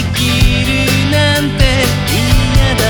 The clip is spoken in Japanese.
できるなんて嫌だ。